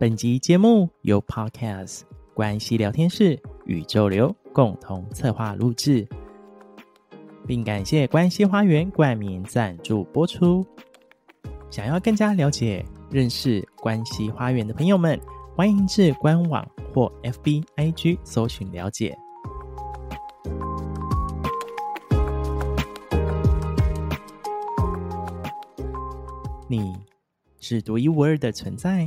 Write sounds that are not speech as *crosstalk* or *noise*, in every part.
本集节目由 Podcast 关系聊天室宇宙流共同策划录制，并感谢关系花园冠名赞助播出。想要更加了解、认识关系花园的朋友们，欢迎至官网或 FB IG 搜寻了解。你是独一无二的存在。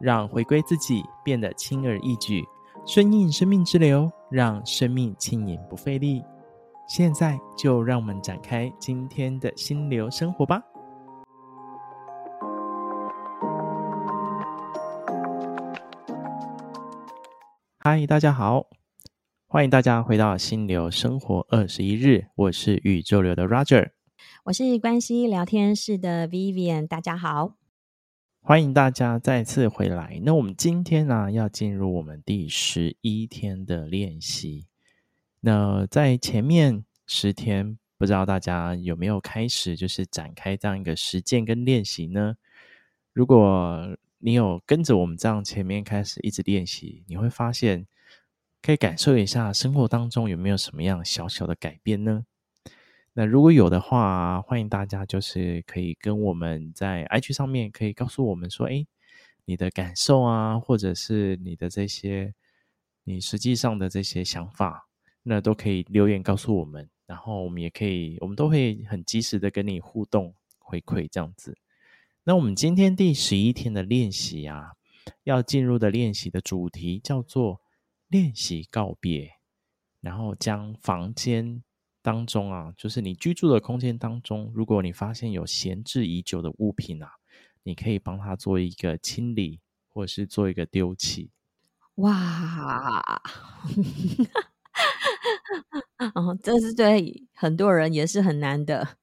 让回归自己变得轻而易举，顺应生命之流，让生命轻盈不费力。现在就让我们展开今天的心流生活吧。嗨，大家好，欢迎大家回到心流生活二十一日，我是宇宙流的 Roger，我是关系聊天室的 Vivian，大家好。欢迎大家再次回来。那我们今天呢，要进入我们第十一天的练习。那在前面十天，不知道大家有没有开始就是展开这样一个实践跟练习呢？如果你有跟着我们这样前面开始一直练习，你会发现可以感受一下生活当中有没有什么样小小的改变呢？那如果有的话，欢迎大家就是可以跟我们在 IG 上面可以告诉我们说，哎，你的感受啊，或者是你的这些你实际上的这些想法，那都可以留言告诉我们，然后我们也可以，我们都会很及时的跟你互动回馈这样子。那我们今天第十一天的练习啊，要进入的练习的主题叫做练习告别，然后将房间。当中啊，就是你居住的空间当中，如果你发现有闲置已久的物品啊，你可以帮他做一个清理，或者是做一个丢弃。哇，哦，这是对很多人也是很难的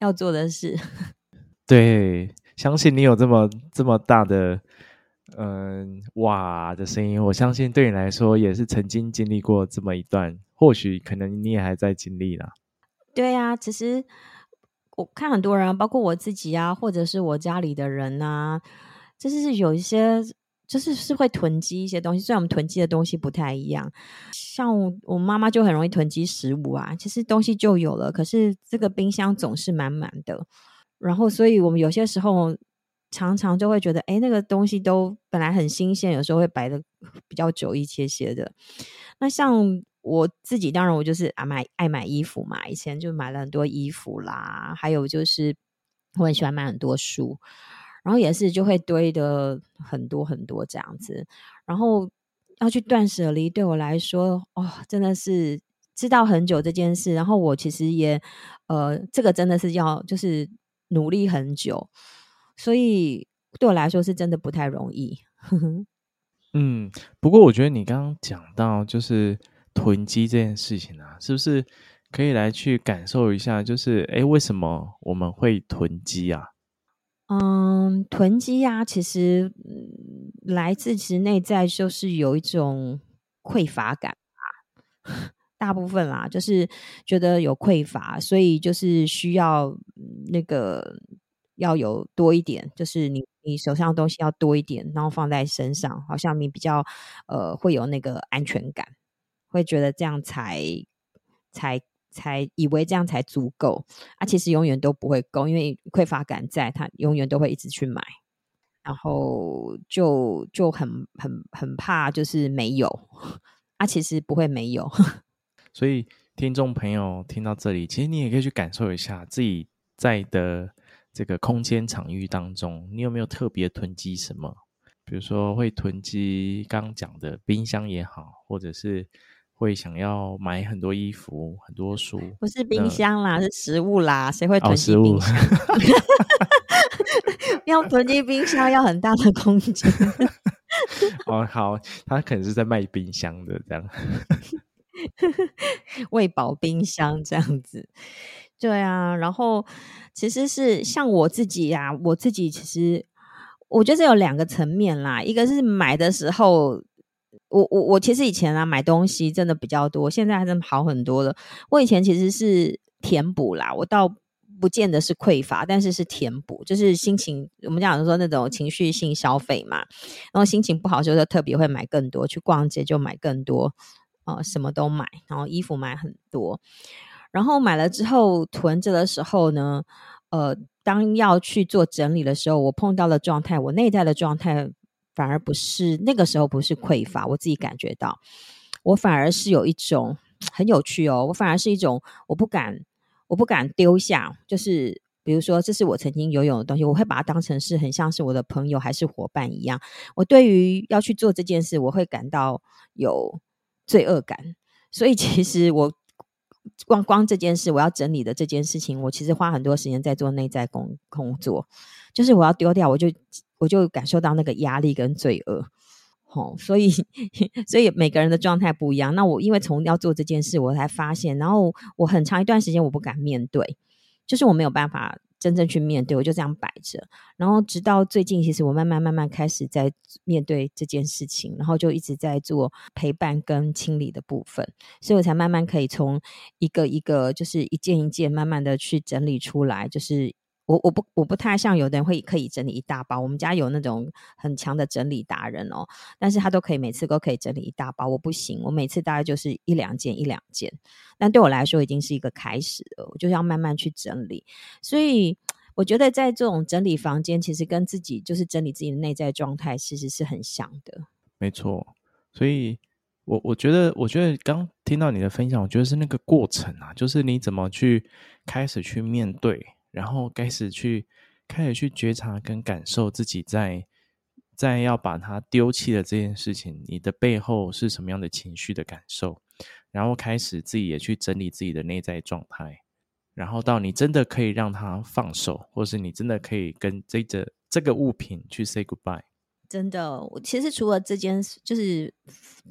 要做的事。*laughs* 对，相信你有这么这么大的嗯哇的声音，我相信对你来说也是曾经经历过这么一段。或许可能你也还在经历啦。对呀、啊，其实我看很多人，包括我自己啊，或者是我家里的人啊，就是有一些就是是会囤积一些东西。虽然我们囤积的东西不太一样，像我，妈妈就很容易囤积食物啊。其实东西就有了，可是这个冰箱总是满满的。然后，所以我们有些时候常常就会觉得，哎，那个东西都本来很新鲜，有时候会摆得比较久一些些的。那像。我自己当然，我就是啊买爱买衣服嘛，以前就买了很多衣服啦，还有就是我很喜欢买很多书，然后也是就会堆的很多很多这样子，然后要去断舍离，对我来说，哦，真的是知道很久这件事，然后我其实也呃，这个真的是要就是努力很久，所以对我来说是真的不太容易。*laughs* 嗯，不过我觉得你刚刚讲到就是。囤积这件事情啊，是不是可以来去感受一下？就是，诶，为什么我们会囤积啊？嗯，囤积啊，其实嗯来自其实内在就是有一种匮乏感啊，*laughs* 大部分啦，就是觉得有匮乏，所以就是需要那个要有多一点，就是你你手上的东西要多一点，然后放在身上，好像你比较呃会有那个安全感。会觉得这样才才才以为这样才足够啊，其实永远都不会够，因为匮乏感在，他永远都会一直去买，然后就就很很很怕就是没有 *laughs* 啊，其实不会没有。*laughs* 所以听众朋友听到这里，其实你也可以去感受一下自己在的这个空间场域当中，你有没有特别囤积什么？比如说会囤积刚讲的冰箱也好，或者是。会想要买很多衣服、很多书，不是冰箱啦，是食物啦。谁会囤积冰箱？哦、*laughs* 要囤积冰箱要很大的空间。*laughs* 哦，好，他可能是在卖冰箱的这样，*laughs* 喂饱冰箱这样子。对啊，然后其实是像我自己呀、啊，我自己其实我觉得这有两个层面啦，一个是买的时候。我我我其实以前啊买东西真的比较多，现在还真好很多了。我以前其实是填补啦，我倒不见得是匮乏，但是是填补，就是心情我们讲说那种情绪性消费嘛。然后心情不好的时候就特别会买更多，去逛街就买更多，呃，什么都买，然后衣服买很多。然后买了之后囤着的时候呢，呃，当要去做整理的时候，我碰到了状态，我内在的状态。反而不是那个时候不是匮乏，我自己感觉到，我反而是有一种很有趣哦，我反而是一种我不敢我不敢丢下，就是比如说这是我曾经拥有的东西，我会把它当成是很像是我的朋友还是伙伴一样。我对于要去做这件事，我会感到有罪恶感，所以其实我光光这件事我要整理的这件事情，我其实花很多时间在做内在工工作，就是我要丢掉，我就。我就感受到那个压力跟罪恶，哦，所以 *laughs* 所以每个人的状态不一样。那我因为从要做这件事，我才发现，然后我很长一段时间我不敢面对，就是我没有办法真正去面对，我就这样摆着。然后直到最近，其实我慢慢慢慢开始在面对这件事情，然后就一直在做陪伴跟清理的部分，所以我才慢慢可以从一个一个，就是一件一件慢慢的去整理出来，就是。我我不我不太像有的人会可以整理一大包，我们家有那种很强的整理达人哦，但是他都可以每次都可以整理一大包，我不行，我每次大概就是一两件一两件，但对我来说已经是一个开始了，我就要慢慢去整理，所以我觉得在这种整理房间，其实跟自己就是整理自己的内在状态，其实是很像的。没错，所以我我觉得我觉得刚听到你的分享，我觉得是那个过程啊，就是你怎么去开始去面对。然后开始去，开始去觉察跟感受自己在在要把它丢弃的这件事情，你的背后是什么样的情绪的感受？然后开始自己也去整理自己的内在状态，然后到你真的可以让它放手，或是你真的可以跟这个这个物品去 say goodbye。真的，我其实除了这件事，就是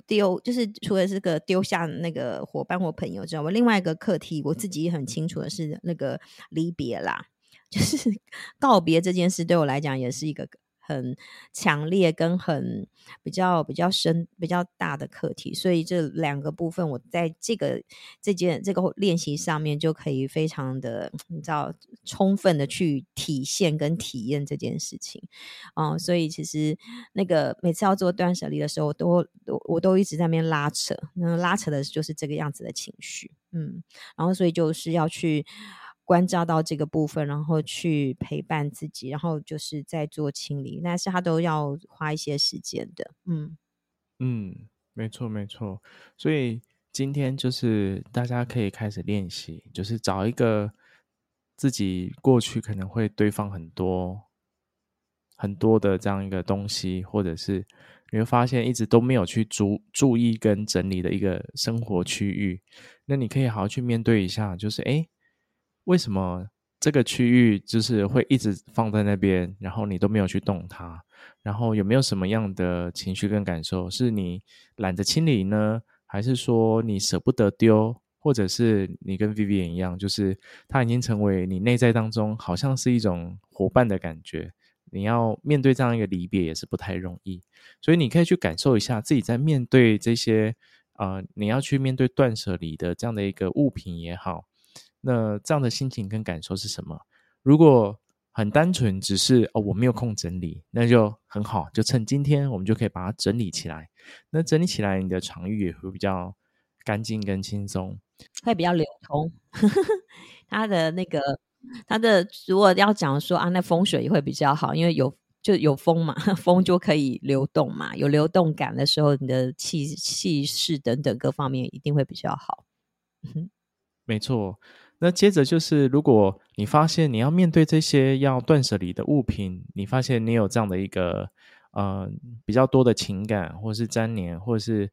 丢，就是除了这个丢下那个伙伴或朋友之外，我另外一个课题，我自己也很清楚的是那个离别啦，*laughs* 就是告别这件事，对我来讲也是一个。很强烈跟很比较比较深比较大的课题，所以这两个部分我在这个这件这个练习上面就可以非常的你知道充分的去体现跟体验这件事情啊、嗯，所以其实那个每次要做断舍离的时候，我都我我都一直在那边拉扯，那拉扯的就是这个样子的情绪，嗯，然后所以就是要去。关照到这个部分，然后去陪伴自己，然后就是在做清理，但是他都要花一些时间的。嗯嗯，没错没错。所以今天就是大家可以开始练习，就是找一个自己过去可能会堆放很多很多的这样一个东西，或者是你会发现一直都没有去注注意跟整理的一个生活区域，那你可以好好去面对一下，就是哎。为什么这个区域就是会一直放在那边，然后你都没有去动它？然后有没有什么样的情绪跟感受？是你懒得清理呢，还是说你舍不得丢，或者是你跟 Vivian 一样，就是它已经成为你内在当中好像是一种伙伴的感觉？你要面对这样一个离别也是不太容易，所以你可以去感受一下自己在面对这些呃，你要去面对断舍离的这样的一个物品也好。那这样的心情跟感受是什么？如果很单纯，只是哦，我没有空整理，那就很好，就趁今天我们就可以把它整理起来。那整理起来，你的场域也会比较干净跟轻松，会比较流通。*laughs* 它的那个，它的如果要讲说啊，那风水也会比较好，因为有就有风嘛，*laughs* 风就可以流动嘛，有流动感的时候，你的气气势等等各方面一定会比较好。*laughs* 没错。那接着就是，如果你发现你要面对这些要断舍离的物品，你发现你有这样的一个呃比较多的情感，或是粘连，或是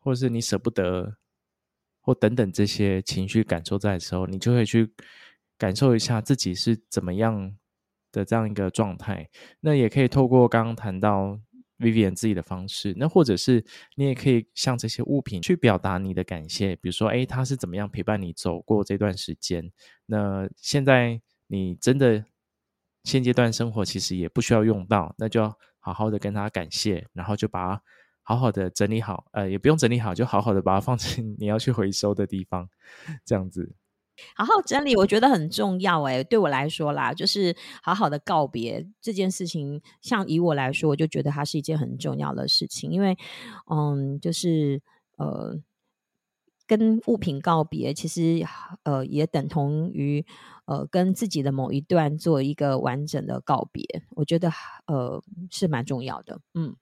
或是你舍不得，或等等这些情绪感受在的时候，你就会去感受一下自己是怎么样的这样一个状态。那也可以透过刚刚谈到 Vivian 自己的方式，那或者是你也可以向这些物品去表达你的感谢，比如说，诶，他是怎么样陪伴你走过这段时间？那现在你真的现阶段生活其实也不需要用到，那就要好好的跟他感谢，然后就把它好好的整理好，呃，也不用整理好，就好好的把它放进 *laughs* 你要去回收的地方，这样子。好好整理，我觉得很重要。哎，对我来说啦，就是好好的告别这件事情。像以我来说，我就觉得它是一件很重要的事情，因为，嗯，就是呃，跟物品告别，其实呃，也等同于呃，跟自己的某一段做一个完整的告别。我觉得呃，是蛮重要的。嗯，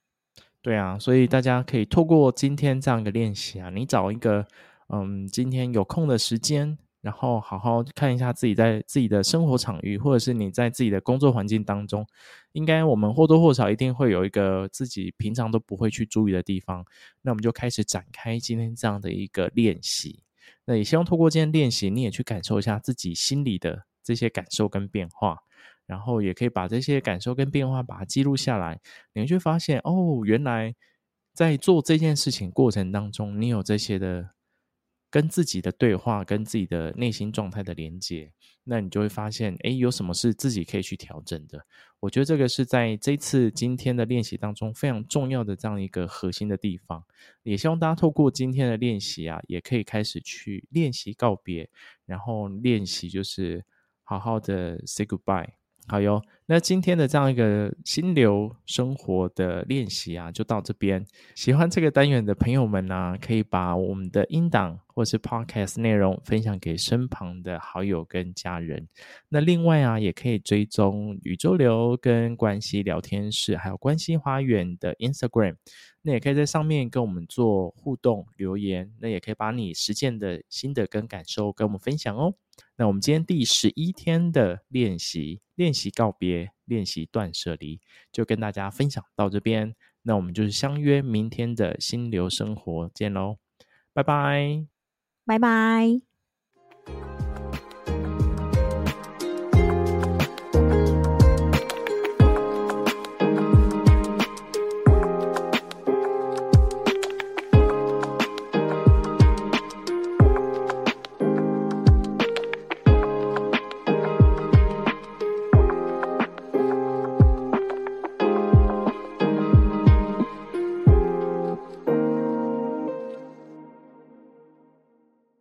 对啊，所以大家可以透过今天这样一个练习啊，你找一个嗯，今天有空的时间。然后好好看一下自己在自己的生活场域，或者是你在自己的工作环境当中，应该我们或多或少一定会有一个自己平常都不会去注意的地方。那我们就开始展开今天这样的一个练习。那也希望透过今天练习，你也去感受一下自己心里的这些感受跟变化，然后也可以把这些感受跟变化把它记录下来。你会发现，哦，原来在做这件事情过程当中，你有这些的。跟自己的对话，跟自己的内心状态的连接，那你就会发现，诶，有什么是自己可以去调整的？我觉得这个是在这次今天的练习当中非常重要的这样一个核心的地方。也希望大家透过今天的练习啊，也可以开始去练习告别，然后练习就是好好的 say goodbye。好哟，那今天的这样一个心流生活的练习啊，就到这边。喜欢这个单元的朋友们呢、可以把我们的音档或是 podcast 内容分享给身旁的好友跟家人。那另外啊，也可以追踪宇宙流跟关系聊天室，还有关系花园的 Instagram。那也可以在上面跟我们做互动留言。那也可以把你实践的心得跟感受跟我们分享哦。那我们今天第十一天的练习，练习告别，练习断舍离，就跟大家分享到这边。那我们就是相约明天的心流生活见喽，拜拜，拜拜。